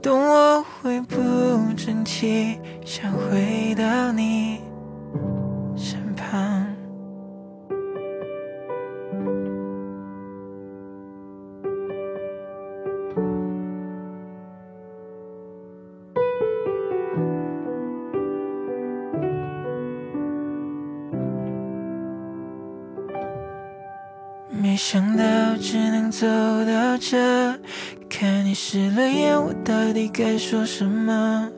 懂我会不争气，想回到你身旁。没想到只能走到这，看你湿了眼，我到底该说什么？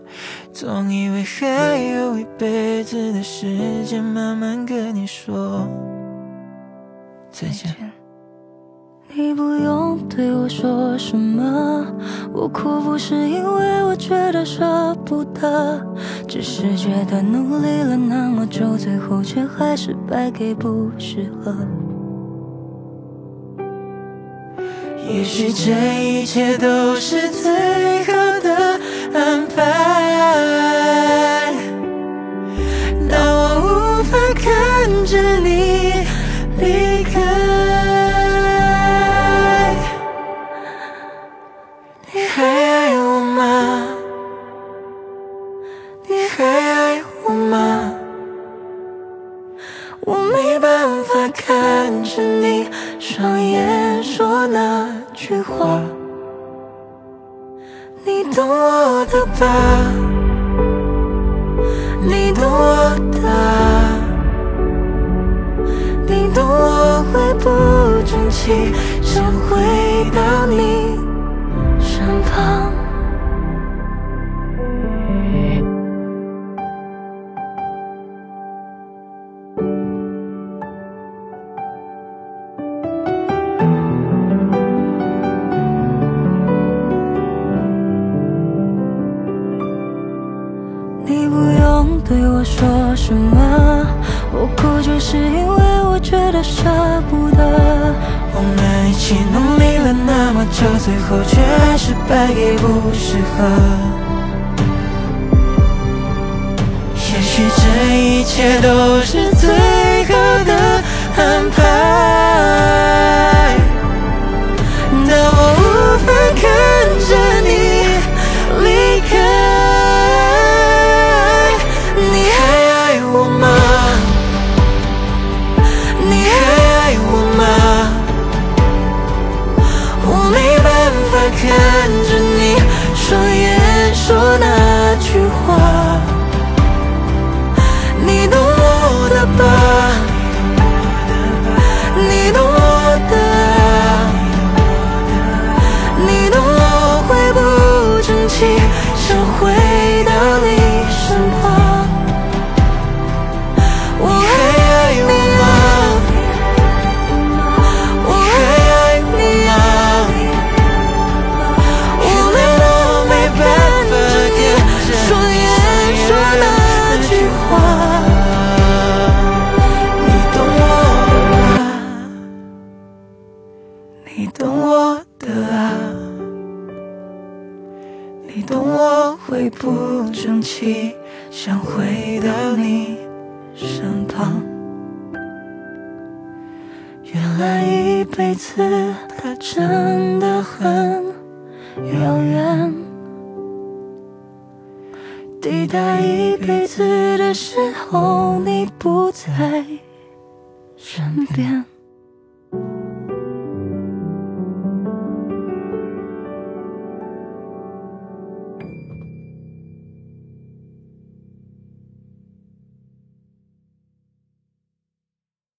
总以为还有一辈子的时间，慢慢跟你说再见。你不用对我说什么，我哭不是因为我觉得舍不得，只是觉得努力了那么久，最后却还是败给不适合。也许这一切都是最好的安排。当我无法看着你离开，你还爱我吗？你还爱我吗？我没办法看着你句话，你懂我的吧？你懂我的，你懂我会不争气，想回到你身旁。就是因为我觉得舍不得。我们一起努力了那么久，最后却还是败给不适合。也许这一切都是最啊你懂我的吧你懂我的啊你懂我会不争气想回到你身旁。原来一辈子它真的很大一辈子的时候，你不在身边。